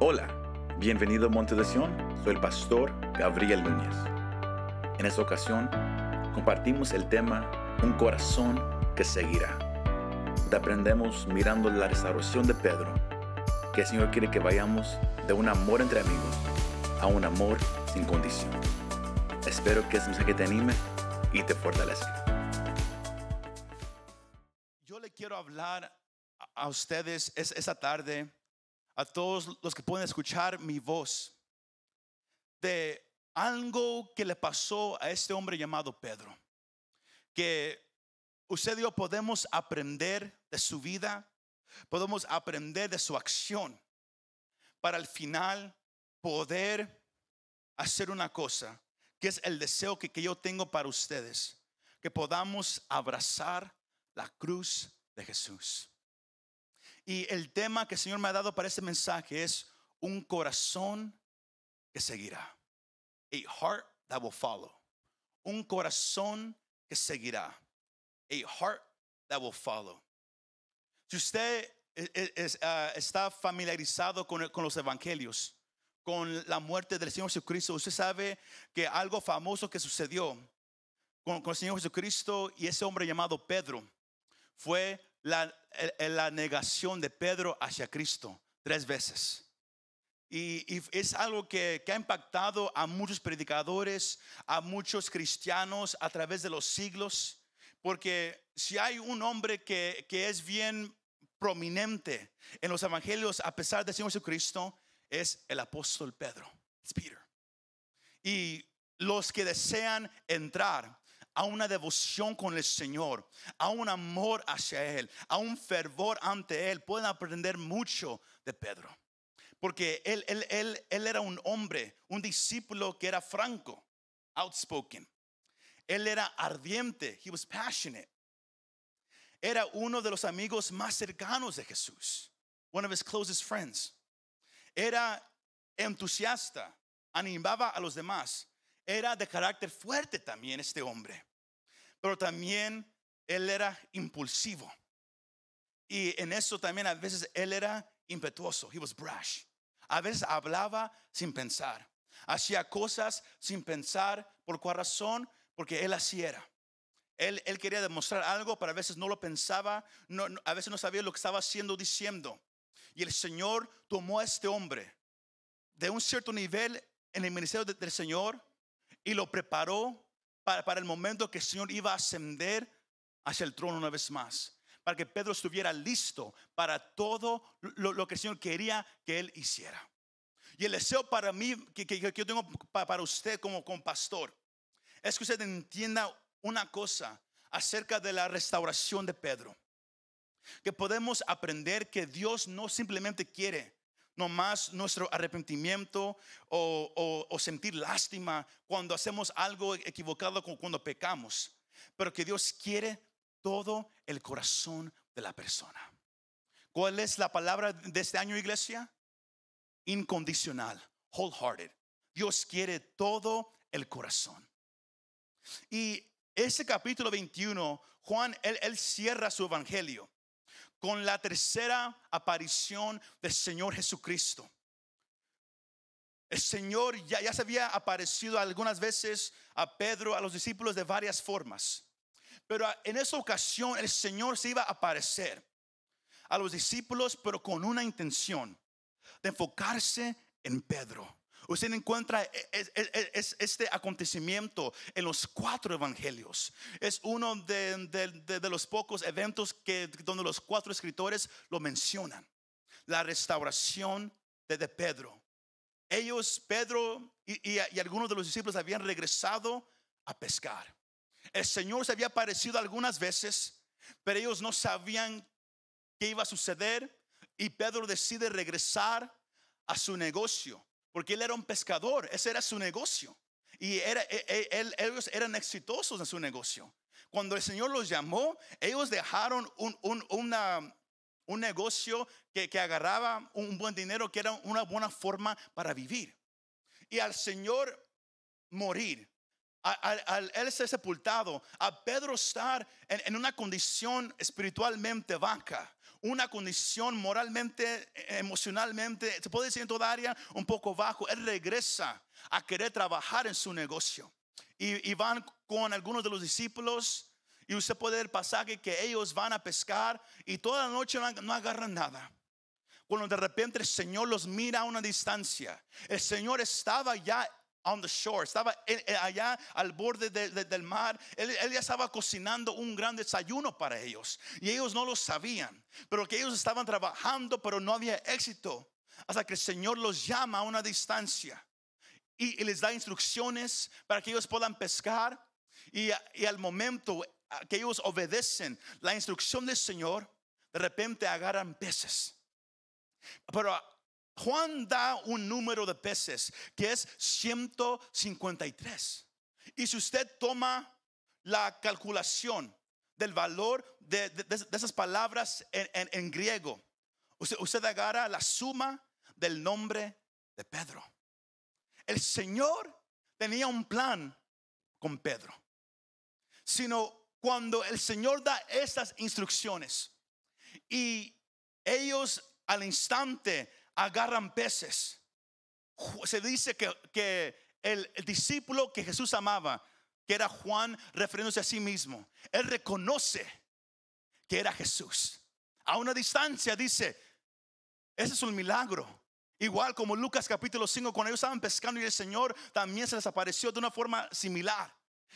Hola, bienvenido a Monte de Sion. Soy el pastor Gabriel Núñez. En esta ocasión compartimos el tema Un corazón que seguirá. Te aprendemos mirando la restauración de Pedro, que el Señor quiere que vayamos de un amor entre amigos a un amor sin condición. Espero que este mensaje te anime y te fortalezca. Yo le quiero hablar a- ustedes es- esta tarde, a todos los que pueden escuchar mi voz, de algo que le pasó a este hombre llamado Pedro. Que usted y yo podemos aprender de su vida, podemos aprender de su acción, para al final poder hacer una cosa, que es el deseo que, que yo tengo para ustedes, que podamos abrazar la cruz de Jesús. Y el tema que el Señor me ha dado para este mensaje es un corazón que seguirá. A heart that will follow. Un corazón que seguirá. A heart that will follow. Si usted ah, está familiarizado con, con los evangelios, con la muerte del Señor Jesucristo, usted sabe que algo famoso que sucedió con, con el Señor Jesucristo y ese hombre llamado Pedro fue la, negación de Pedro hacia Cristo tres veces. Y, es algo que, que ha impactado a muchos predicadores, a muchos cristianos a través de los siglos. Porque si hay un hombre que, que es bien prominente en los evangelios a pesar del Señor Jesucristo, es el apóstol Pedro. It's Peter. Y los que desean entrar a una devoción con el Señor, a un amor hacia Él, a un fervor ante Él, pueden aprender mucho de Pedro. Porque él, él, él, él era un hombre, un discípulo que era franco, outspoken. Él era ardiente, he was passionate. Era uno de los amigos más cercanos de Jesús, one of his closest friends. Era entusiasta, animaba a los demás. Era de carácter fuerte también este hombre. Pero también él era impulsivo. Y en eso también a veces él era impetuoso. He was brash. A veces hablaba sin pensar. Hacía cosas sin pensar. ¿Por cuál razón? Porque él así era. Él, él quería demostrar algo, pero a veces no lo pensaba. A veces no sabía lo que estaba haciendo, diciendo. Y el Señor tomó a este hombre de un cierto nivel en el ministerio de- del Señor y lo preparó para, el momento que el Señor iba a ascender hacia el trono una vez más. Para que Pedro estuviera listo para todo lo, que el Señor quería que él hiciera. Y el deseo para mí, que, que- yo tengo pa- para usted como, como pastor, es que usted entienda una cosa acerca de la restauración de Pedro. Que podemos aprender que Dios no simplemente quiere nomás nuestro arrepentimiento o, o- sentir lástima cuando hacemos algo equivocado cu- cuando pecamos, pero que Dios quiere todo el corazón de la persona. ¿Cuál es la palabra de este año, iglesia? Incondicional, wholehearted. Dios quiere todo el corazón. Y ese capítulo 21, Juan, él cierra su evangelio con la tercera aparición del Señor Jesucristo. El Señor ya, ya se había aparecido algunas veces a Pedro, a los discípulos de varias formas. Pero en esa ocasión el Señor se iba a aparecer a los discípulos, pero con una intención de enfocarse en Pedro. Usted encuentra es- es- es- este acontecimiento en los cuatro evangelios. Es uno de, los pocos eventos que, donde los cuatro escritores lo mencionan. La restauración de, Pedro. Ellos, Pedro y- y algunos de los discípulos habían regresado a pescar. El Señor se había aparecido algunas veces, pero ellos no sabían qué iba a suceder y Pedro decide regresar a su negocio, porque él era un pescador, ese era su negocio. Y era, e- e- ellos eran exitosos en su negocio. Cuando el Señor los llamó, ellos dejaron un, negocio que, agarraba un buen dinero, que era una buena forma para vivir. Y al Señor morir, al él ser sepultado, a Pedro estar en, en una condición espiritualmente vaca, una condición moralmente, emocionalmente, se puede decir en toda área, un poco bajo. Él regresa a querer trabajar en su negocio. Y, y van con algunos de los discípulos. Y usted puede ver el pasaje que ellos van a pescar y toda la noche no, agarran nada. Cuando de repente el Señor los mira a una distancia. El Señor estaba ya on the shore, estaba allá al borde del mar. Él, ya estaba cocinando un gran desayuno para ellos y ellos no lo sabían, pero que ellos estaban trabajando, pero no había éxito. Hasta que el Señor los llama a una distancia y, les da instrucciones para que ellos puedan pescar. Y, y al momento que ellos obedecen la instrucción del Señor, de repente agarran peces. Pero Juan da un número de peces que es 153. Y si usted toma la calculación del valor de, esas palabras en, griego, usted, usted agarra la suma del nombre de Pedro. El Señor tenía un plan con Pedro. Sino cuando el Señor da estas instrucciones y ellos al instante agarran peces. Se dice que, el, discípulo que Jesús amaba, que era Juan, refiriéndose a sí mismo, él reconoce que era Jesús. A una distancia dice, ese es un milagro. Igual como Lucas capítulo 5, cuando ellos estaban pescando y el Señor también se les apareció de una forma similar.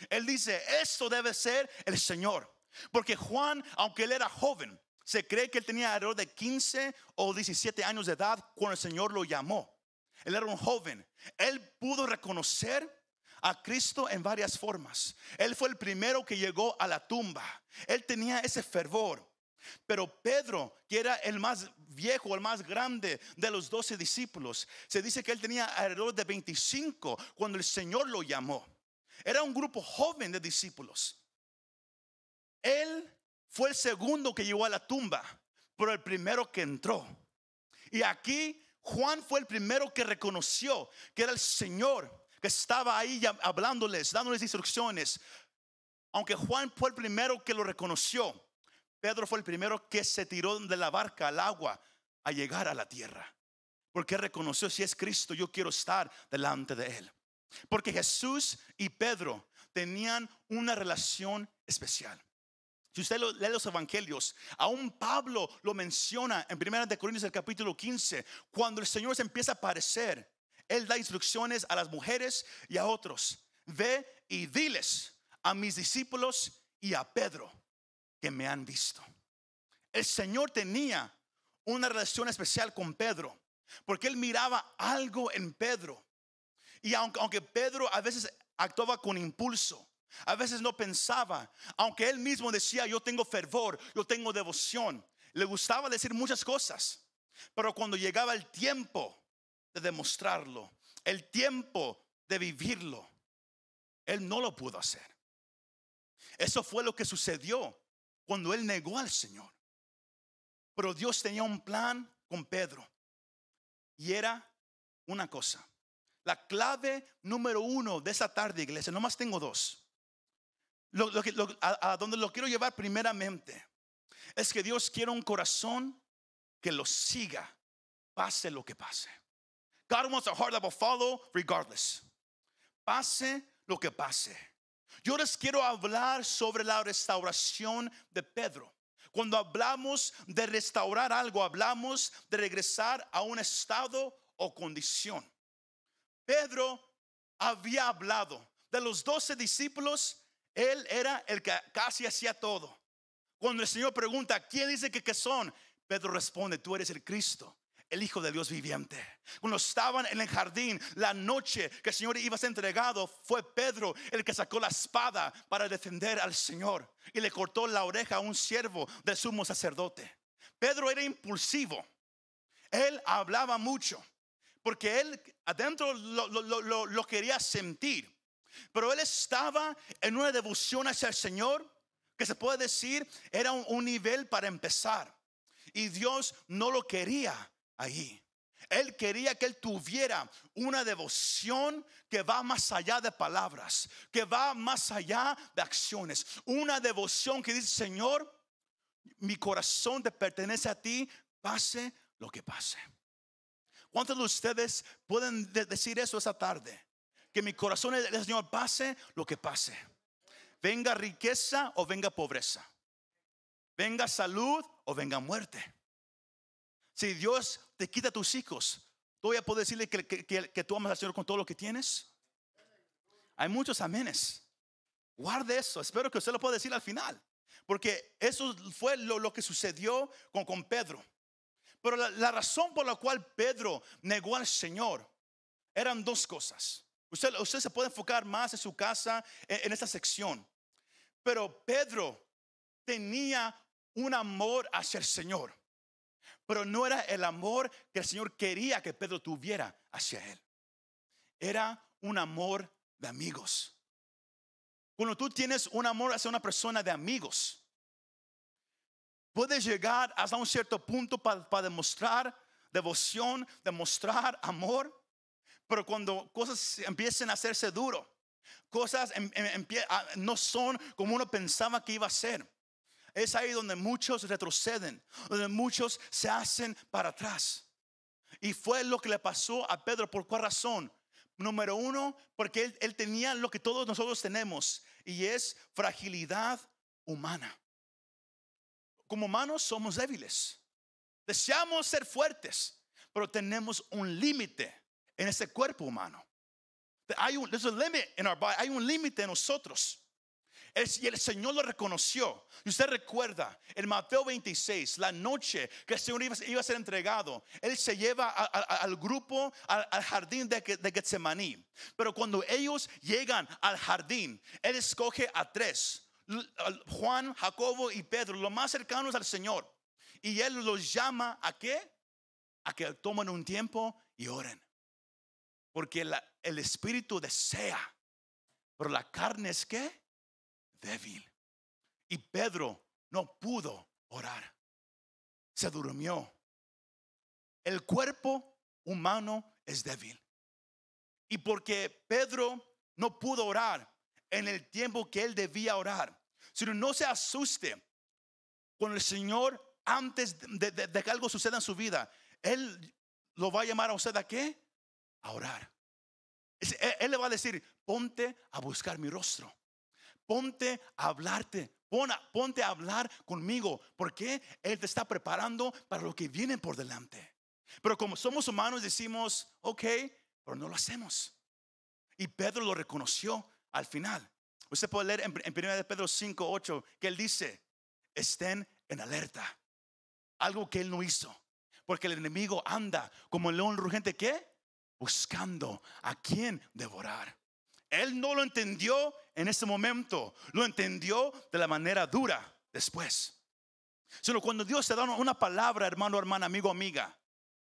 Él dice, esto debe ser el Señor. Porque Juan, aunque él era joven, se cree que él tenía alrededor de 15 o 17 años de edad cuando el Señor lo llamó. Él era un joven. Él pudo reconocer a Cristo en varias formas. Él fue el primero que llegó a la tumba. Él tenía ese fervor. Pero Pedro, que era el más viejo, el más grande de los doce discípulos, se dice que él tenía alrededor de 25 cuando el Señor lo llamó. Era un grupo joven de discípulos. Él fue el segundo que llegó a la tumba, pero el primero que entró. Y aquí Juan fue el primero que reconoció que era el Señor que estaba ahí hablándoles, dándoles instrucciones. Aunque Juan fue el primero que lo reconoció, Pedro fue el primero que se tiró de la barca al agua a llegar a la tierra. Porque reconoció, si es Cristo, yo quiero estar delante de Él. Porque Jesús y Pedro tenían una relación especial. Si usted lee los evangelios, aún Pablo lo menciona en 1 de Corintios el capítulo 15, cuando el Señor se empieza a aparecer, él da instrucciones a las mujeres y a otros. Ve y diles a mis discípulos y a Pedro que me han visto. El Señor tenía una relación especial con Pedro, porque él miraba algo en Pedro. Y aunque Pedro a veces actuaba con impulso, a veces no pensaba, aunque él mismo decía, yo tengo fervor, yo tengo devoción. Le gustaba decir muchas cosas, pero cuando llegaba el tiempo de demostrarlo, el tiempo de vivirlo, él no lo pudo hacer. Eso fue lo que sucedió cuando él negó al Señor. Pero Dios tenía un plan con Pedro. Y era una cosa. La clave número uno de esa tarde, iglesia, nomás tengo dos lo, a, donde lo quiero llevar primeramente es que Dios quiere un corazón que lo siga, pase lo que pase. God wants a heart that will follow regardless. Pase lo que pase. Yo les quiero hablar sobre la restauración de Pedro. Cuando hablamos de restaurar algo, hablamos de regresar a un estado o condición. Pedro había hablado de los doce discípulos él era el que casi hacía todo. Cuando el Señor pregunta, ¿quién dice que, que son? Pedro responde, tú eres el Cristo, el Hijo de Dios viviente. Cuando estaban en el jardín, la noche que el Señor iba a ser entregado, fue Pedro el que sacó la espada para defender al Señor y le cortó la oreja a un siervo del sumo sacerdote. Pedro era impulsivo. Él hablaba mucho porque él adentro lo, lo quería sentir. Pero él estaba en una devoción hacia el Señor que se puede decir era un, nivel para empezar. Y Dios no lo quería ahí. Él quería que él tuviera una devoción que va más allá de palabras, que va más allá de acciones. Una devoción que dice, Señor, mi corazón te pertenece a ti, pase lo que pase. ¿Cuántos de ustedes pueden de- decir eso esa tarde? Que mi corazón del Señor, pase lo que pase. Venga riqueza o venga pobreza. Venga salud o venga muerte. Si Dios te quita tus hijos, ¿tú voy a poder decirle que, que- que- que tú amas al Señor con todo lo que tienes? Hay muchos amenes. Guarde eso. Espero que usted lo pueda decir al final. Porque eso fue lo, lo que sucedió con, con Pedro. Pero la, la razón por la cual Pedro negó al Señor eran dos cosas. Usted, se puede enfocar más en su casa, en, en esta sección. Pero Pedro tenía un amor hacia el Señor. Pero no era el amor que el Señor quería que Pedro tuviera hacia él. Era un amor de amigos. Cuando tú tienes un amor hacia una persona de amigos, puedes llegar hasta un cierto punto para demostrar devoción, demostrar amor, pero cuando cosas empiecen a hacerse duro, cosas em- em- ah, no son como uno pensaba que iba a ser. Es ahí donde muchos retroceden, donde muchos se hacen para atrás. Y fue lo que le pasó a Pedro. ¿Por cuál razón? Número uno, porque él tenía lo que todos nosotros tenemos y es fragilidad humana. Como humanos somos débiles. Deseamos ser fuertes, pero tenemos un límite en ese cuerpo humano. Hay un, there's a limit in our body. Hay un límite en nosotros. Y el Señor lo reconoció. Y usted recuerda, en Mateo 26, la noche que el Señor iba, a ser entregado, Él se lleva al grupo al, jardín de, de Getsemaní. Pero cuando ellos llegan al jardín, Él escoge a tres, Juan, Jacobo y Pedro, los más cercanos al Señor. Y Él los llama a qué? A que tomen un tiempo y oren. Porque el espíritu desea, pero la carne es qué? débil. Y Pedro no pudo orar. Se durmió. El cuerpo humano es débil. Y porque Pedro no pudo orar en el tiempo que él debía orar, sino no se asuste con el Señor antes de- de que algo suceda en su vida. Él lo va a llamar a usted a qué? A orar. Es- Él, le va a decir, ponte a buscar mi rostro ponte a hablarte. Ponte a hablar conmigo. Porque Él te está preparando para lo que viene por delante. Pero como somos humanos decimos, ok, pero no lo hacemos. Y Pedro lo reconoció al final. Usted puede leer en, en 1 de Pedro 5, 8, que él dice, estén en alerta. Algo que él no hizo. Porque el enemigo anda como el león rugente, ¿qué? Buscando a quien devorar. Él no lo entendió en ese momento, lo entendió de la manera dura después. Sino cuando Dios te da una palabra, hermano, hermana, amigo, amiga,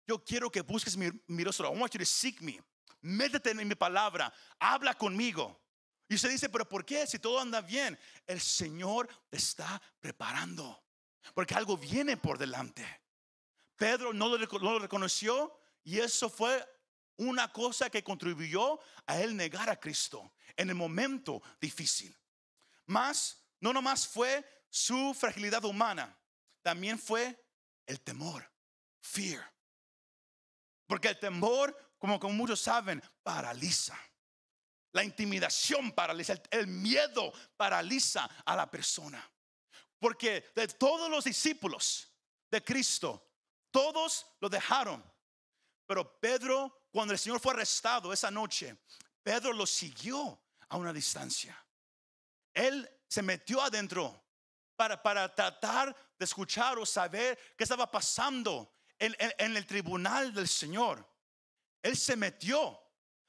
yo quiero que busques mi, mi rostro. I want you to seek me. Métete en mi palabra, habla conmigo. Y usted dice, pero ¿por qué? Si todo anda bien, el Señor te está preparando. Porque algo viene por delante. Pedro no lo reconoció y eso fue una cosa que contribuyó a él negar a Cristo en el momento difícil. Más, no nomás fue su fragilidad humana, también fue el temor, fear. Porque el temor, como, muchos saben, paraliza. La intimidación paraliza, el, el miedo paraliza a la persona. Porque de todos los discípulos de Cristo, todos lo dejaron. Pero Pedro, cuando el Señor fue arrestado esa noche, Pedro lo siguió a una distancia. Él se metió adentro para, para tratar de escuchar o saber qué estaba pasando en, en- en el tribunal del Señor. Él se metió.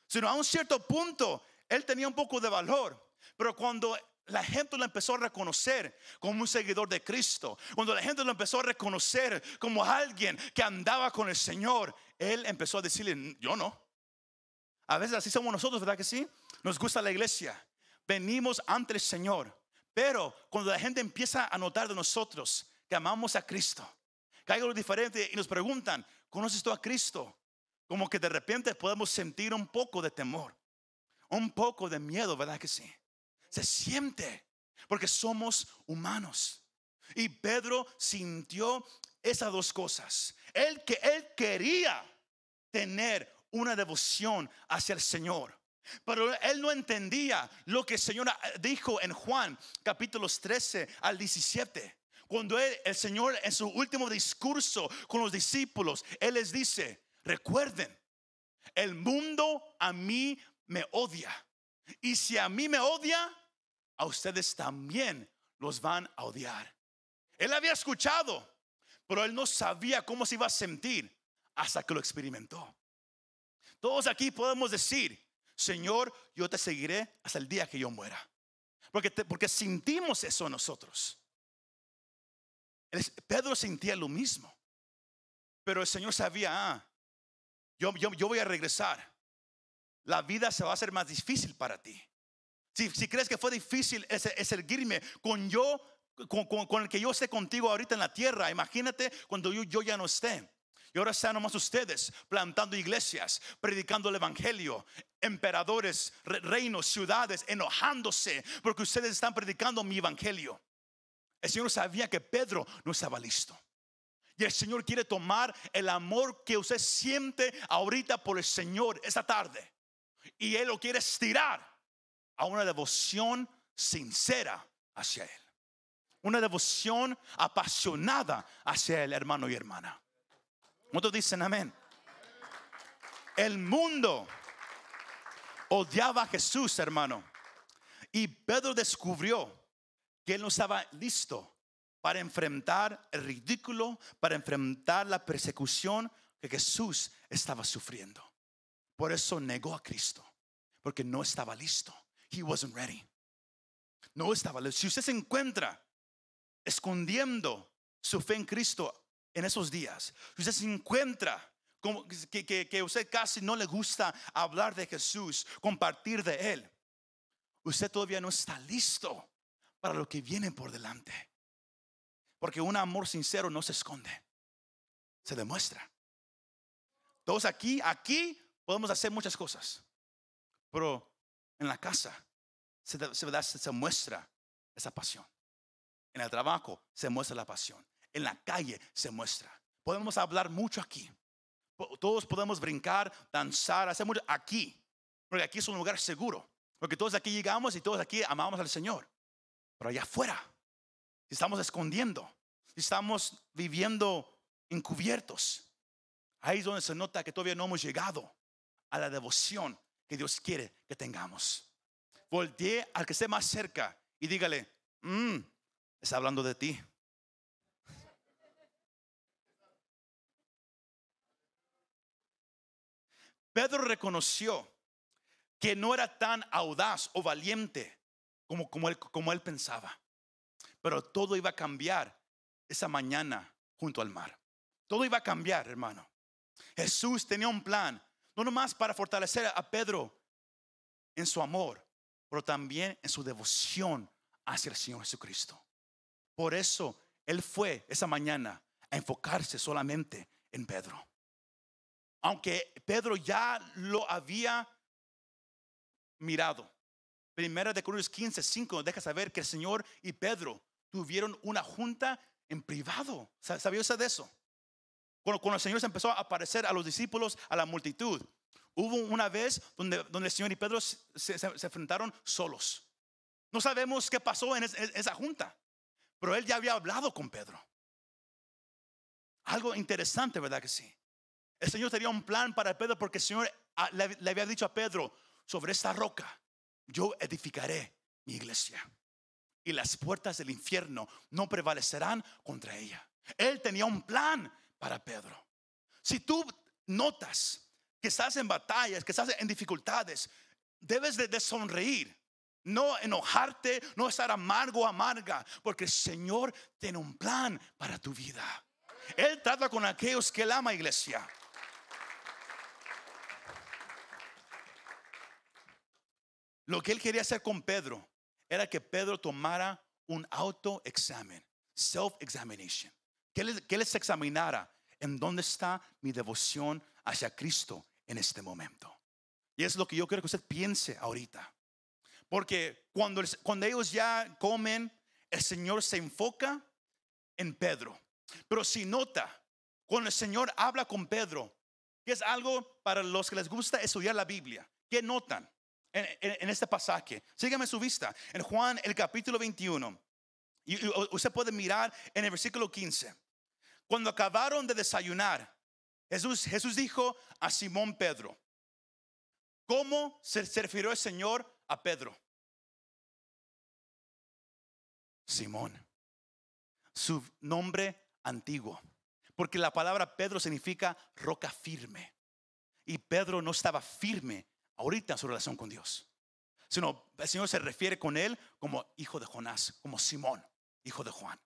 Sino a un cierto punto, él tenía un poco de valor. Pero cuando la gente lo empezó a reconocer como un seguidor de Cristo, cuando la gente lo empezó a reconocer como alguien que andaba con el Señor, él empezó a decirle, yo no. A veces así somos nosotros, ¿verdad que sí? Nos gusta la iglesia. Venimos ante el Señor. Pero cuando la gente empieza a notar de nosotros que amamos a Cristo, que hay algo diferente y nos preguntan, ¿conoces tú a Cristo? Como que de repente podemos sentir un poco de temor, un poco de miedo, ¿verdad que sí? Se siente, porque somos humanos. Y Pedro sintió esas dos cosas. Él que él quería tener una devoción hacia el Señor. Pero él no entendía lo que el Señor dijo en Juan capítulos 13 al 17. Cuando el Señor en su último discurso con los discípulos, Él les dice, recuerden, el mundo a mí me odia. Y si a mí me odia, a ustedes también los van a odiar. Él había escuchado, pero él no sabía cómo se iba a sentir hasta que lo experimentó. Todos aquí podemos decir, Señor, yo te seguiré hasta el día que yo muera. Porque, porque sentimos eso nosotros. Pedro sentía lo mismo. Pero el Señor sabía, ah, yo, yo, voy a regresar. La vida se va a hacer más difícil para ti. Si, crees que fue difícil es, seguirme con yo, con, el que yo esté contigo ahorita en la tierra, imagínate cuando yo, yo ya no esté. Y ahora están nomás ustedes plantando iglesias, predicando el evangelio, emperadores, reinos, ciudades, enojándose porque ustedes están predicando mi evangelio. El Señor sabía que Pedro no estaba listo. Y el Señor quiere tomar el amor que usted siente ahorita por el Señor esta tarde. Y Él lo quiere estirar a una devoción sincera hacia Él. Una devoción apasionada hacia Él, hermano y hermana. ¿Cuántos dicen amén? El mundo odiaba a Jesús, hermano. Y Pedro descubrió que Él no estaba listo para enfrentar el ridículo, para enfrentar la persecución que Jesús estaba sufriendo. Por eso negó a Cristo, porque no estaba listo. He wasn't ready. No estaba. Si usted se encuentra escondiendo su fe en Cristo en esos días, si usted se encuentra como que, que, que usted casi no le gusta hablar de Jesús, compartir de Él, usted todavía no está listo para lo que viene por delante. Porque un amor sincero no se esconde, se demuestra. Todos aquí, aquí podemos hacer muchas cosas, pero en la casa se, muestra esa pasión. En el trabajo se muestra la pasión. En la calle se muestra. Podemos hablar mucho aquí. Todos podemos brincar, danzar, hacer mucho aquí. Porque aquí es un lugar seguro. Porque todos aquí llegamos y todos aquí amamos al Señor. Pero allá afuera estamos escondiendo, estamos viviendo encubiertos, ahí es donde se nota que todavía no hemos llegado a la devoción que Dios quiere que tengamos. Voltee al que esté más cerca y dígale, mm, está hablando de ti. Pedro reconoció que no era tan audaz o valiente como, como, él, como él pensaba. Pero todo iba a cambiar esa mañana junto al mar. Todo iba a cambiar, hermano. Jesús tenía un plan, no nomás para fortalecer a Pedro en su amor, pero también en su devoción hacia el Señor Jesucristo. Por eso Él fue esa mañana a enfocarse solamente en Pedro. Aunque Pedro ya lo había mirado. Primera de Corintios 15, 5 deja saber que el Señor y Pedro tuvieron una junta en privado. ¿Sabía usted de eso? Cuando, cuando el Señor se empezó a aparecer a los discípulos, a la multitud, hubo una vez donde, el Señor y Pedro se, se, enfrentaron solos. No sabemos qué pasó en, esa junta, pero él ya había hablado con Pedro. Algo interesante, ¿verdad que sí? El Señor tenía un plan para Pedro porque el Señor ah, le había dicho a Pedro, sobre esta roca yo edificaré mi iglesia y las puertas del infierno no prevalecerán contra ella. Él tenía un plan para Pedro. Si tú notas que estás en batallas, que estás en dificultades, debes de, sonreír. No enojarte, no estar amargo o amarga, porque el Señor tiene un plan para tu vida. Él trata con aquellos que Él ama, iglesia. Lo que Él quería hacer con Pedro era que Pedro tomara un autoexamen, self-examination. Que él, que les examinara en dónde está mi devoción hacia Cristo en este momento. Y es lo que yo quiero que usted piense ahorita. Porque cuando, cuando ellos ya comen, el Señor se enfoca en Pedro. Pero si nota, cuando el Señor habla con Pedro, que es algo para los que les gusta estudiar la Biblia, ¿qué notan en, este pasaje? Síganme su vista. En Juan, el capítulo 21, y, usted puede mirar en el versículo 15. Cuando acabaron de desayunar, Jesús, dijo a Simón Pedro, ¿cómo se refirió el Señor a Pedro? Simón, su nombre antiguo, porque la palabra Pedro significa roca firme. Y Pedro no estaba firme ahorita en su relación con Dios, sino el Señor se refiere con él como hijo de Jonás, como Simón, hijo de Juan.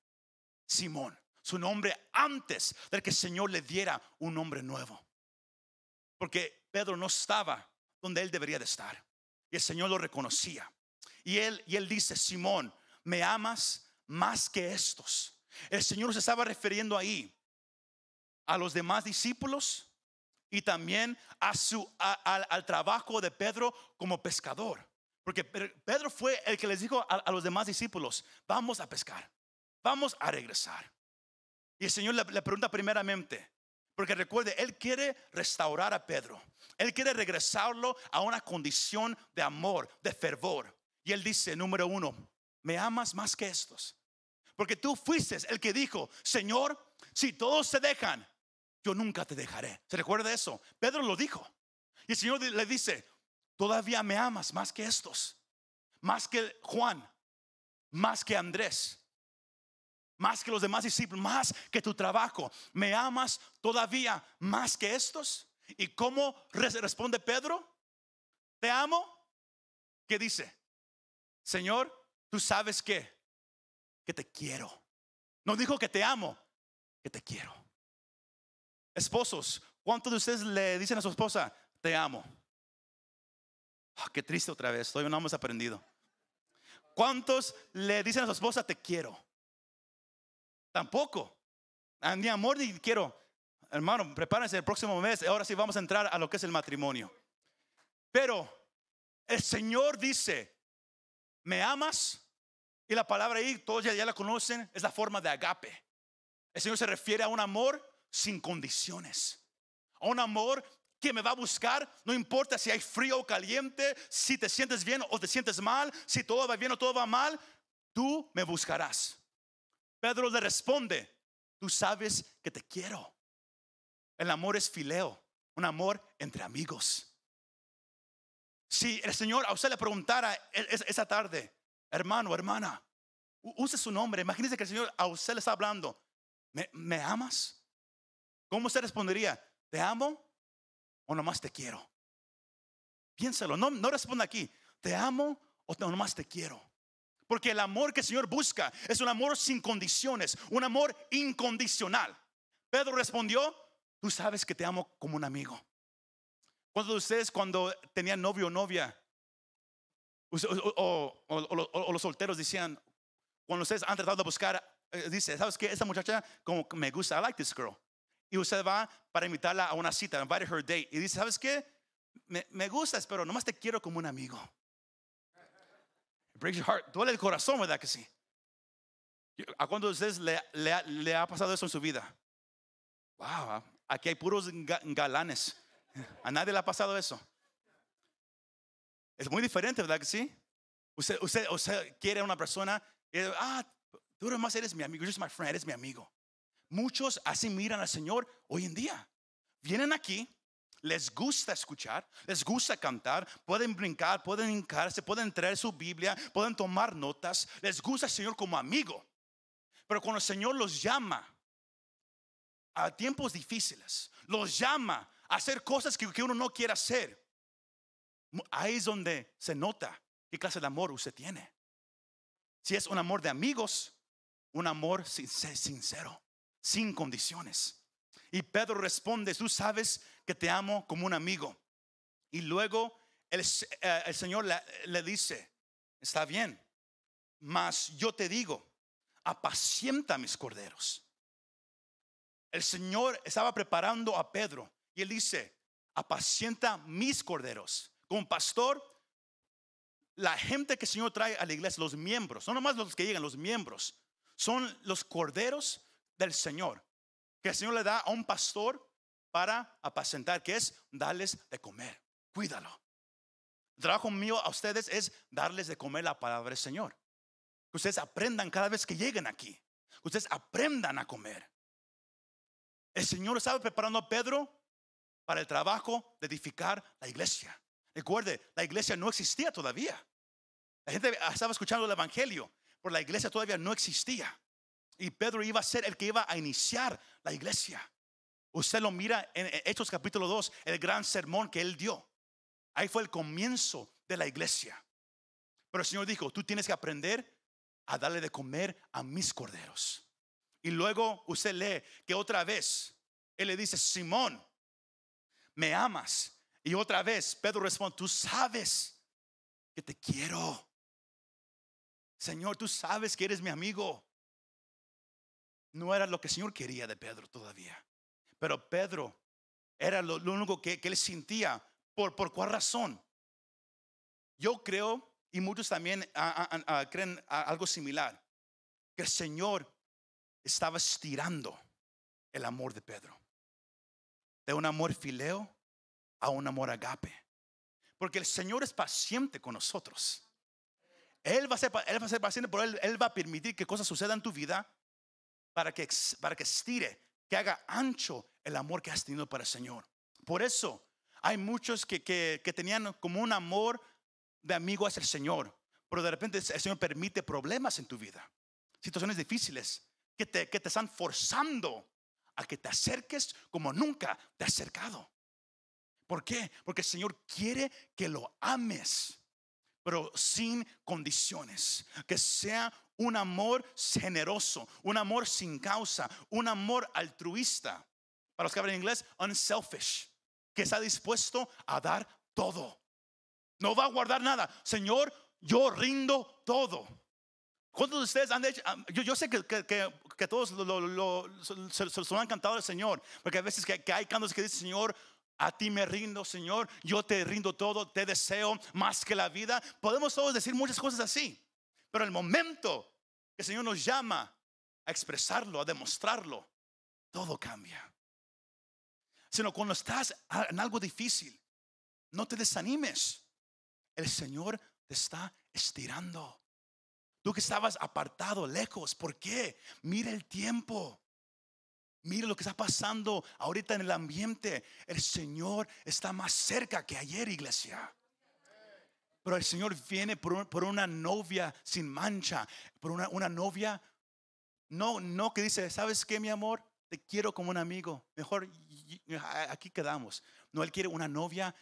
Simón, su nombre antes de que el Señor le diera un nombre nuevo. Porque Pedro no estaba donde él debería de estar. Y el Señor lo reconocía. Y él, y él dice, Simón, ¿me amas más que estos? El Señor se estaba refiriendo ahí a los demás discípulos y también a su, al trabajo de Pedro como pescador. Porque Pedro fue el que les dijo a, los demás discípulos, vamos a pescar, vamos a regresar. Y el Señor le, pregunta primeramente, porque recuerde, Él quiere restaurar a Pedro. Él quiere regresarlo a una condición de amor, de fervor. Y Él dice, número uno, me amas más que estos. Porque tú fuiste el que dijo, Señor, si todos se dejan, yo nunca te dejaré. ¿Se recuerda eso? Pedro lo dijo. Y el Señor le dice, todavía me amas más que estos. Más que Juan, más que Andrés, más que los demás discípulos, más que tu trabajo. ¿Me amas todavía más que estos? ¿Y cómo responde Pedro? ¿Te amo? ¿Qué dice? Señor, tú sabes que, que te quiero. No dijo que te amo, que te quiero. Esposos, ¿cuántos de ustedes le dicen a su esposa, te amo? Ah, qué triste otra vez, todavía no hemos aprendido. ¿Cuántos le dicen a su esposa, te quiero? Tampoco. Ah, ni amor ni quiero. Hermano, prepárense el próximo mes. Ahora sí vamos a entrar a lo que es el matrimonio. Pero el Señor dice, ¿me amas? Y la palabra ahí, todos ya, ya la conocen, es la forma de agape. El Señor se refiere a un amor sin condiciones. A un amor que me va a buscar, no importa si hay frío o caliente, si te sientes bien o te sientes mal, si todo va bien o todo va mal, tú me buscarás. Pedro le responde, tú sabes que te quiero. El amor es fileo, un amor entre amigos. Si el Señor a usted le preguntara esa tarde, hermano, hermana, use su nombre, imagínese que el Señor a usted le está hablando, ¿me, amas? ¿Cómo usted respondería? ¿Te amo o nomás te quiero? Piénselo, no, no responda aquí, ¿te amo o nomás te quiero? Porque el amor que el Señor busca es un amor sin condiciones, un amor incondicional. Pedro respondió, tú sabes que te amo como un amigo. ¿Cuántos de ustedes cuando tenían novio o novia, o, los solteros decían, cuando ustedes han tratado de buscar, eh, dice, ¿sabes qué? Esta muchacha como me gusta, I like this girl. Y usted va para invitarla a una cita, invite her date. Y dice, ¿sabes qué? Me, me gustas, pero nomás te quiero como un amigo breaks your heart. Duele el corazón, ¿verdad que sí? ¿A cuántos de ustedes le, le, ha pasado eso en su vida? Wow, aquí hay puros galanes. A nadie le ha pasado eso. Es muy diferente, ¿verdad que sí? Usted, usted, usted quiere a una persona y ah, tú más eres mi amigo, just my friend, eres mi amigo. Muchos así miran al Señor hoy en día. Vienen aquí, les gusta escuchar, les gusta cantar, pueden brincar, pueden hincarse, pueden traer su Biblia, pueden tomar notas, les gusta el Señor como amigo. Pero cuando el Señor los llama a tiempos difíciles, los llama a hacer cosas que, uno no quiere hacer, ahí es donde se nota qué clase de amor usted tiene. Si es un amor de amigos, un amor sincero, sin condiciones. Y Pedro responde, tú sabes que te amo como un amigo. Y luego el, eh, Señor le, dice, está bien, mas yo te digo, apacienta mis corderos. El Señor estaba preparando a Pedro y él dice, apacienta mis corderos. Como pastor, la gente que el Señor trae a la iglesia, los miembros, no nomás los que llegan, los miembros, son los corderos del Señor, que el Señor le da a un pastor para apacentar, que es darles de comer. Cuídalo. El trabajo mío a ustedes es darles de comer la palabra del Señor. Que ustedes aprendan cada vez que lleguen aquí. Que ustedes aprendan a comer. El Señor estaba preparando a Pedro para el trabajo de edificar la iglesia. Recuerde, la iglesia no existía todavía. La gente estaba escuchando el Evangelio, pero la iglesia todavía no existía. Y Pedro iba a ser el que iba a iniciar la iglesia. Usted lo mira en Hechos capítulo 2, el gran sermón que él dio. Ahí fue el comienzo de la iglesia. Pero el Señor dijo, tú tienes que aprender a darle de comer a mis corderos. Y luego usted lee que otra vez Él le dice, Simón, me amas. Y otra vez Pedro responde, tú sabes que te quiero. Señor, tú sabes que eres mi amigo. No era lo que el Señor quería de Pedro todavía. Pero Pedro era lo, único que, él sentía. ¿Por, ¿Por cuál razón? Yo creo, y muchos también creen algo similar, que el Señor estaba estirando el amor de Pedro. De un amor fileo a un amor agape. Porque el Señor es paciente con nosotros. Él va a ser, paciente, pero él, él, va a permitir que cosas sucedan en tu vida para que, para que estire que haga ancho el amor que has tenido para el Señor. Por eso hay muchos que, que, tenían como un amor de amigo hacia el Señor, pero de repente el Señor permite problemas en tu vida, situaciones difíciles que te, que te están forzando a que te acerques como nunca te has acercado. ¿Por qué? Porque el Señor quiere que lo ames, pero sin condiciones, que sea un amor generoso, un amor sin causa, un amor altruista. Para los que hablan inglés, unselfish, que está dispuesto a dar todo. No va a guardar nada. Señor, yo rindo todo. ¿Cuántos de ustedes han hecho? Yo, sé que, que, todos se, lo han cantado al Señor, porque a veces que, hay cantos que dicen, Señor, a ti me rindo, Señor, yo te rindo todo, te deseo más que la vida. Podemos todos decir muchas cosas así. Pero el momento que el Señor nos llama a expresarlo, a demostrarlo, todo cambia. Sino cuando estás en algo difícil, no te desanimes. El Señor te está estirando. Tú que estabas apartado, lejos, ¿por qué? Mira el tiempo. Mira lo que está pasando ahorita en el ambiente. El Señor está más cerca que ayer, iglesia. Pero el Señor viene por, una novia sin mancha, por una, una, novia, no, no que dice, ¿sabes qué, mi amor? Te quiero como un amigo. Mejor aquí quedamos. No, Él quiere una novia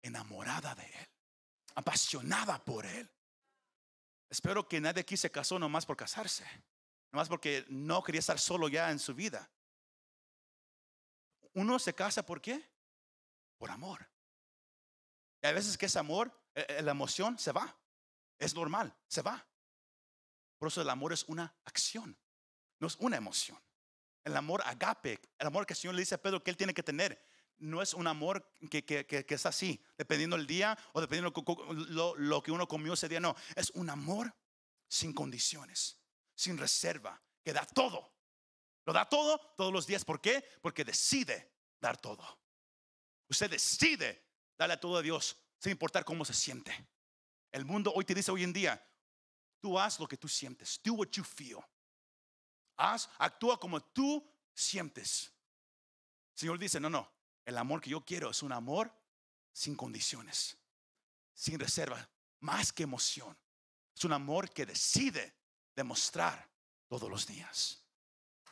enamorada de Él, apasionada por Él. Espero que nadie aquí se casó nomás por casarse, nomás porque no quería estar solo ya en su vida. Uno se casa por qué? Por amor. Y a veces que es amor la emoción se va. Es normal, se va. Por eso el amor es una acción, no es una emoción. El amor agape, el amor que el Señor le dice a Pedro que él tiene que tener, no es un amor que, que, que, es así, dependiendo el día o dependiendo lo, lo, que uno comió ese día. No, es un amor sin condiciones, sin reserva, que da todo. Lo da todo todos los días. ¿Por qué? Porque decide dar todo. Usted decide darle todo a Dios sin importar cómo se siente. El mundo hoy te dice hoy en día, tú haz lo que tú sientes, do what you feel. Haz, actúa como tú sientes. El Señor dice, no, no, el amor que yo quiero es un amor sin condiciones, sin reserva, más que emoción. Es un amor que decide demostrar todos los días.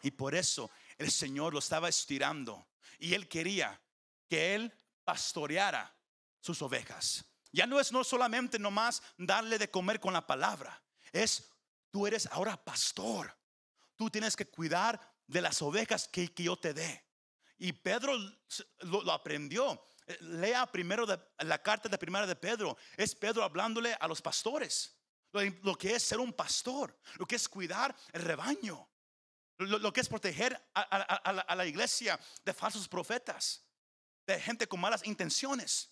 Y por eso el Señor lo estaba estirando y él quería que él pastoreara sus ovejas. Ya no es no solamente nomás darle de comer con la palabra, es tú eres ahora pastor. Tú tienes que cuidar de las ovejas que, yo te dé. Y Pedro lo, aprendió. Lea primero la carta de primera de Pedro. Es Pedro hablándole a los pastores. Lo, que es ser un pastor, lo que es cuidar el rebaño, lo, que es proteger a la iglesia de falsos profetas, de gente con malas intenciones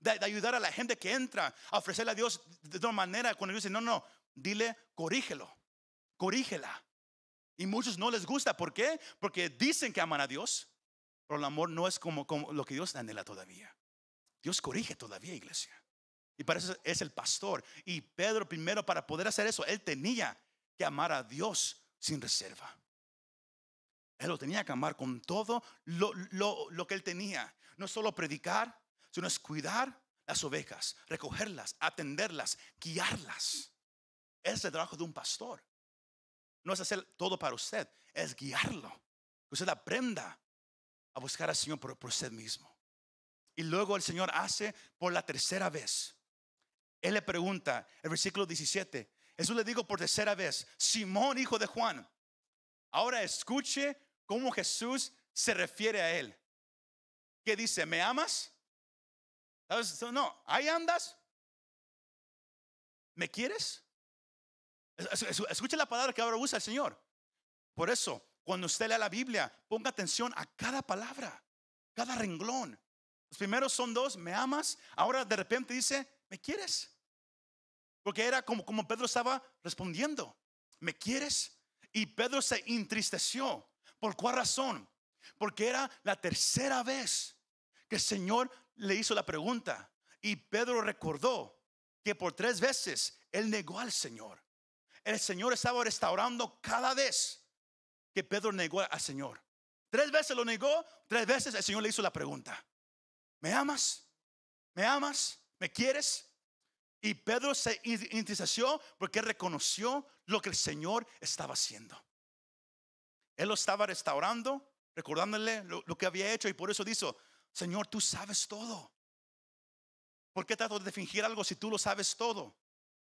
de, ayudar a la gente que entra a ofrecerle a Dios de una manera cuando Dios dice, no, no, dile, corrígelo, corrígela. Y muchos no les gusta. ¿Por qué? Porque dicen que aman a Dios, pero el amor no es como, lo que Dios anhela todavía. Dios corrige todavía, iglesia. Y para eso es el pastor. Y Pedro primero, para poder hacer eso, él tenía que amar a Dios sin reserva. Él lo tenía que amar con todo lo, lo que él tenía. No solo predicar, sino es cuidar las ovejas, recogerlas, atenderlas, guiarlas. Es el trabajo de un pastor. No es hacer todo para usted, es guiarlo. Que usted aprenda a buscar al Señor por, usted mismo. Y luego el Señor hace por la tercera vez. Él le pregunta, el versículo 17, Jesús le digo por tercera vez, Simón, hijo de Juan, ahora escuche cómo Jesús se refiere a él. ¿Qué dice? ¿Me amas? No, ahí andas. ¿Me quieres? Escuche la palabra que ahora usa el Señor. Por eso, cuando usted lea la Biblia, ponga atención a cada palabra, cada renglón. Los primeros son dos, me amas. Ahora de repente dice, ¿me quieres? Porque era como, como Pedro estaba respondiendo, ¿me quieres? Y Pedro se entristeció. ¿Por cuál razón? Porque era la tercera vez que el Señor le hizo la pregunta. Y Pedro recordó que por tres veces él negó al Señor. El Señor estaba restaurando cada vez que Pedro negó al Señor. Tres veces lo negó, tres veces el Señor le hizo la pregunta. ¿Me amas? ¿Me amas? ¿Me quieres? Y Pedro se entristeció porque reconoció lo que el Señor estaba haciendo. Él lo estaba restaurando, recordándole lo, lo que había hecho y por eso dijo, Señor, tú sabes todo. ¿Por qué trato de fingir algo si tú lo sabes todo?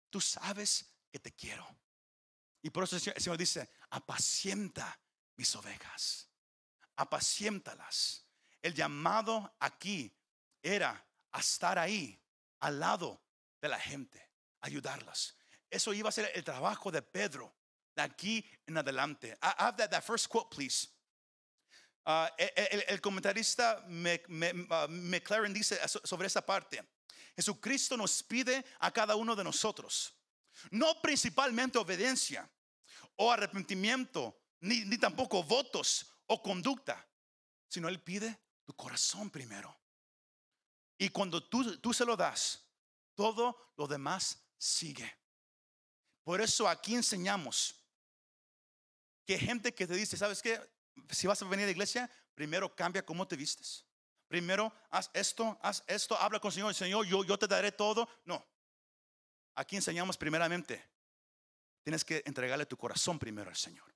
Tú sabes que te quiero. Y por eso el Señor dice, apacienta mis ovejas, apaciéntalas. El llamado aquí era a estar ahí, al lado de la gente, ayudarlas. Eso iba a ser el trabajo de Pedro de aquí en adelante. I have that, that first quote, please. Uh, el, el, comentarista uh, McLaren dice sobre esta parte. Jesucristo nos pide a cada uno de nosotros, no principalmente obediencia, o arrepentimiento, ni, ni tampoco votos o conducta, sino Él pide tu corazón primero. Y cuando tú, tú se lo das, todo lo demás sigue. Por eso aquí enseñamos que gente que te dice, ¿sabes qué? Si vas a venir a la iglesia, primero cambia cómo te vistes. Primero haz esto, haz esto, habla con el Señor, Señor, yo, yo te daré todo. No. Aquí enseñamos primeramente, Tienes que entregarle tu corazón primero al Señor.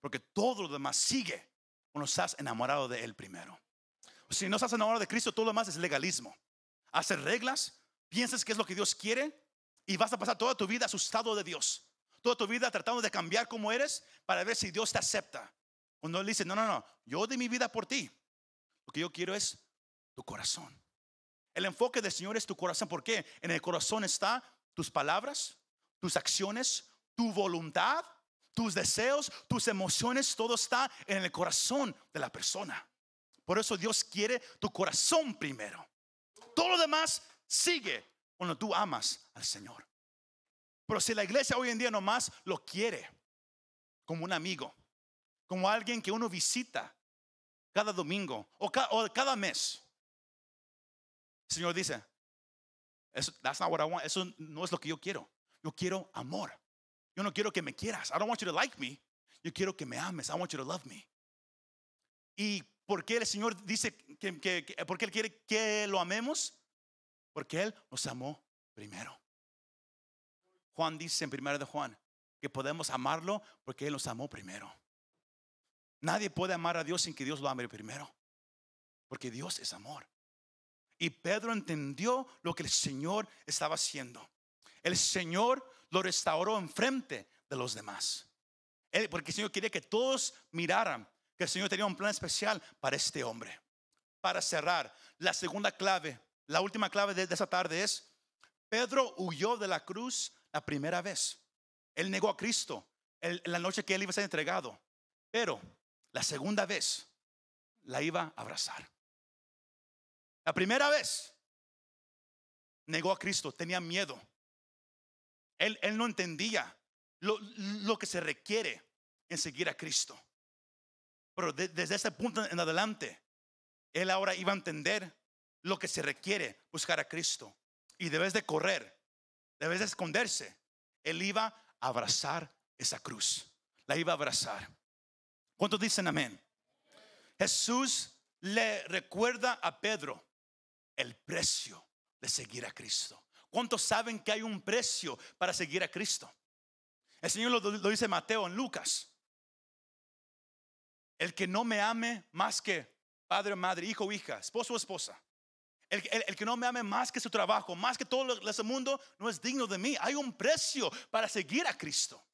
Porque todo lo demás sigue cuando estás enamorado de Él primero. Si no estás enamorado de Cristo, todo lo demás es legalismo. Hacer reglas, piensas que es lo que Dios quiere y vas a pasar toda tu vida asustado de Dios. Toda tu vida tratando de cambiar como eres para ver si Dios te acepta. Cuando Él dice, no, no, no, yo doy mi vida por ti. Lo que yo quiero es tu corazón. El enfoque del Señor es tu corazón. ¿Por qué? En el corazón está tus palabras, tus acciones, tu voluntad, tus deseos, tus emociones, todo está en el corazón de la persona. Por eso Dios quiere tu corazón primero. Todo lo demás sigue cuando tú amas al Señor. Pero si la iglesia hoy en día nomás lo quiere como un amigo, como alguien que uno visita cada domingo o, cada, mes, el Señor dice, eso, no es lo que yo quiero. Yo quiero amor. Yo no quiero que me quieras. I don't want you to like me. Yo quiero que me ames. I want you to love me. ¿Y por qué el Señor dice que, que, que por qué Él quiere que lo amemos? Porque Él nos amó primero. Juan dice en primero de Juan que podemos amarlo porque Él nos amó primero. Nadie puede amar a Dios sin que Dios lo ame primero. Porque Dios es amor. Y Pedro entendió lo que el Señor estaba haciendo. El Señor lo restauró enfrente de los demás. porque el Señor quería que todos miraran que el Señor tenía un plan especial para este hombre. Para cerrar, la segunda clave, la última clave de, esa tarde es, Pedro huyó de la cruz la primera vez. Él negó a Cristo en la noche que él iba a ser entregado. Pero la segunda vez la iba a abrazar. La primera vez negó a Cristo, tenía miedo. Él, no entendía lo, que se requiere en seguir a Cristo. Pero de- desde ese punto en adelante, él ahora iba a entender lo que se requiere buscar a Cristo. Y debes de correr, debes de esconderse. Él iba a abrazar esa cruz. La iba a abrazar. ¿Cuántos dicen amén? Jesús le recuerda a Pedro el precio de seguir a Cristo. ¿Cuántos saben que hay un precio para seguir a Cristo? El Señor lo, lo dice Mateo en Lucas. El que no me ame más que padre, madre, hijo o hija, esposo o esposa. El, el- el que no me ame más que su trabajo, más que todo ese mundo, no es digno de mí. Hay un precio para seguir a Cristo.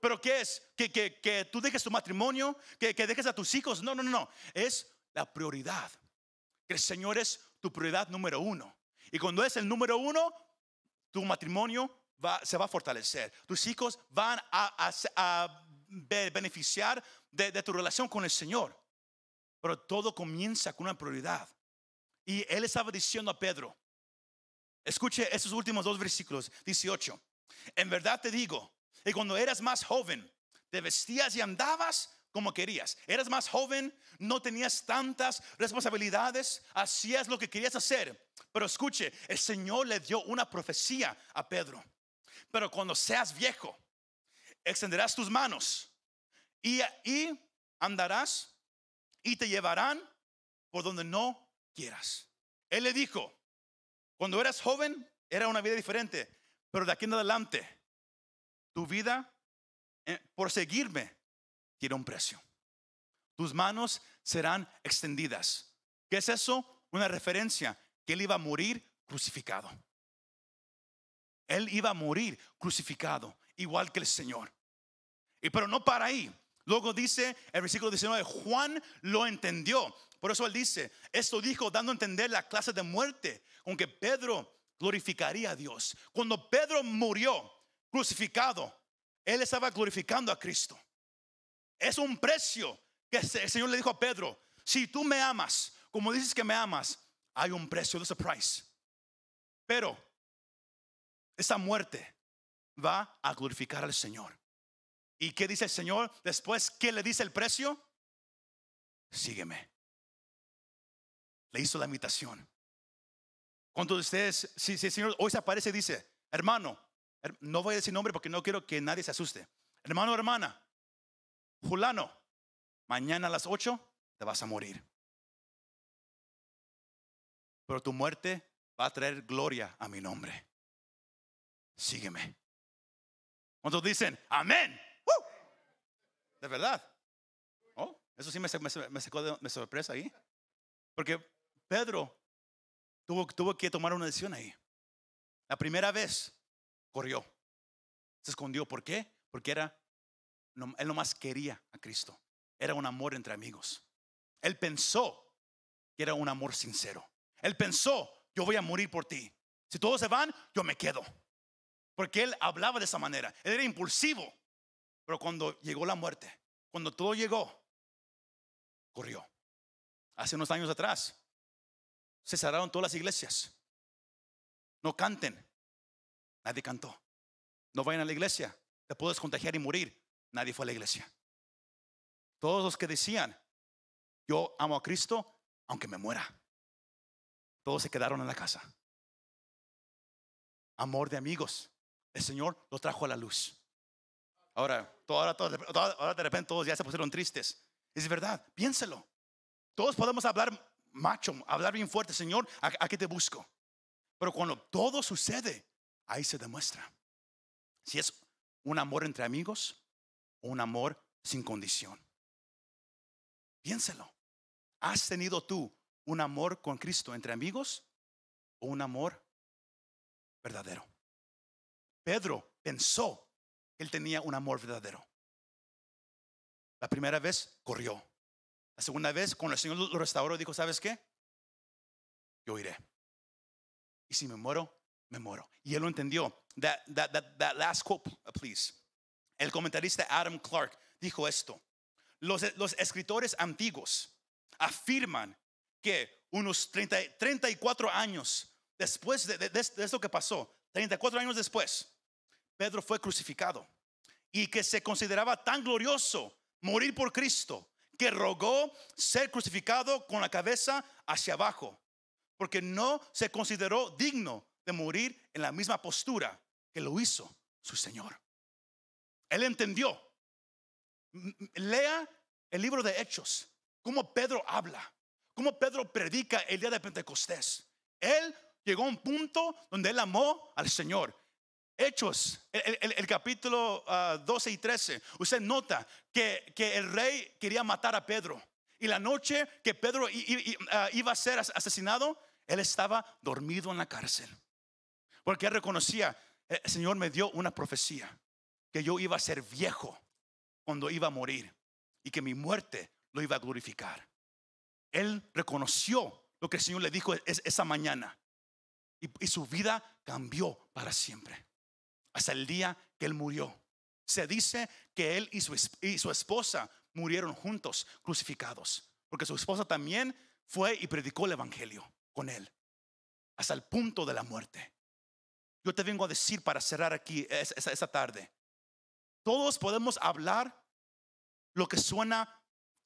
Pero ¿qué es? ¿Que, que, que tú dejes tu matrimonio? ¿Que, ¿Que dejes a tus hijos? No, no, no, no. Es la prioridad. Que el Señor es tu prioridad número uno. Y cuando es el número uno, tu matrimonio va, se va a fortalecer. Tus hijos van a, a- a be- beneficiar de, de tu relación con el Señor. Pero todo comienza con una prioridad. Y él estaba diciendo a Pedro, escuche esos últimos dos versículos, 18. En verdad te digo, y cuando eras más joven, te vestías y andabas como querías. Eras más joven, no tenías tantas responsabilidades, hacías lo que querías hacer. Pero escuche, el Señor le dio una profecía a Pedro. Pero cuando seas viejo, extenderás tus manos y, y andarás y te llevarán por donde no quieras. Él le dijo, cuando eras joven era una vida diferente, pero de aquí en adelante, tu vida eh, por seguirme tiene un precio. Tus manos serán extendidas. ¿Qué es eso? Una referencia que él iba a morir crucificado. Él iba a morir crucificado, igual que el Señor. Y pero no para ahí. Luego dice el versículo 19, Juan lo entendió. Por eso él dice, esto dijo dando a entender la clase de muerte con que Pedro glorificaría a Dios. Cuando Pedro murió crucificado, él estaba glorificando a Cristo. Es un precio que el Señor le dijo a Pedro, si tú me amas, como dices que me amas, hay un precio, there's a price. Pero esa muerte va a glorificar al Señor. ¿Y qué dice el Señor después? ¿Qué le dice el precio? Sígueme. Le hizo la invitación. ¿Cuántos de ustedes, si, si el Señor hoy se aparece y dice, hermano, her- no voy a decir nombre porque no quiero que nadie se asuste. Hermano, hermana, fulano, mañana a las 8 te vas a morir. Pero tu muerte va a traer gloria a mi nombre. Sígueme. ¿Cuántos dicen, amén? ¡Woo! De verdad. Oh, eso sí me, me, me sacó de sorpresa ahí. Porque Pedro tuvo, tuvo que tomar una decisión ahí. La primera vez corrió, se escondió. ¿Por qué? Porque era, él nomás quería a Cristo. Era un amor entre amigos. Él pensó que era un amor sincero. Él pensó, yo voy a morir por ti. Si todos se van, yo me quedo. Porque él hablaba de esa manera. Él era impulsivo. Pero cuando llegó la muerte, cuando todo llegó, corrió. Hace unos años atrás, se cerraron todas las iglesias. No canten. Nadie cantó. No vayan a la iglesia. Te puedes contagiar y morir. Nadie fue a la iglesia. Todos los que decían, yo amo a Cristo, aunque me muera. Todos se quedaron en la casa. Amor de amigos. El Señor lo trajo a la luz. Ahora, ahora, ahora de repente todos ya se pusieron tristes. Es verdad, piénselo. Todos podemos hablar macho, hablar bien fuerte, Señor, ¿a, a qué te busco? Pero cuando todo sucede, ahí se demuestra si es un amor entre amigos o un amor sin condición. Piénselo. ¿Has tenido tú un amor con Cristo entre amigos o un amor verdadero? Pedro pensó que él tenía un amor verdadero. La primera vez corrió. La segunda vez, cuando el Señor lo restauró, dijo, ¿sabes qué? Yo iré. Y si me muero, me muero. Y él lo entendió. That, that, that, that last quote, please. El comentarista Adam Clark dijo esto. Los, los escritores antiguos afirman que unos 30, 34 años después de, de, de esto que pasó, 34 años después, Pedro fue crucificado. y que se consideraba tan glorioso morir por Cristo, que rogó ser crucificado con la cabeza hacia abajo, porque no se consideró digno morir en la misma postura que lo hizo su Señor. Él entendió. Lea el libro de Hechos, cómo Pedro habla, cómo Pedro predica el día de Pentecostés. Él llegó a un punto donde él amó al Señor. Hechos, el, capítulo 12 ah, y 13, usted nota que, que, el rey quería matar a Pedro. Y la noche que Pedro ah, iba a ser asesinado, él estaba dormido en la cárcel. Porque él reconocía, el Señor me dio una profecía, que yo iba a ser viejo cuando iba a morir y que mi muerte lo iba a glorificar. Él reconoció lo que el Señor le dijo esa mañana y su vida cambió para siempre hasta el día que él murió. Se dice que él y su, y su esposa murieron juntos, crucificados, porque su esposa también fue y predicó el Evangelio con él, hasta el punto de la muerte. Yo te vengo a decir para cerrar aquí esa, tarde, todos podemos hablar lo que suena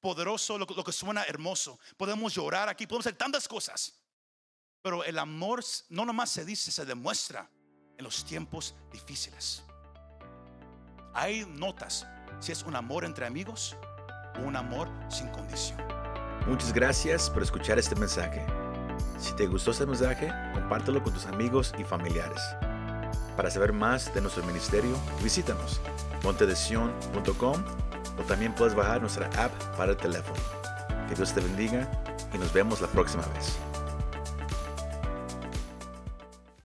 poderoso, lo, lo, que suena hermoso. Podemos llorar aquí, podemos hacer tantas cosas. Pero el amor no nomás se dice, se demuestra en los tiempos difíciles. Hay notas si es un amor entre amigos o un amor sin condición. Muchas gracias por escuchar este mensaje. Si te gustó este mensaje, compártelo con tus amigos y familiares. Para saber más de nuestro ministerio, visítanos montedesion.com o también puedes bajar nuestra app para el teléfono. Que Dios te bendiga y nos vemos la próxima vez.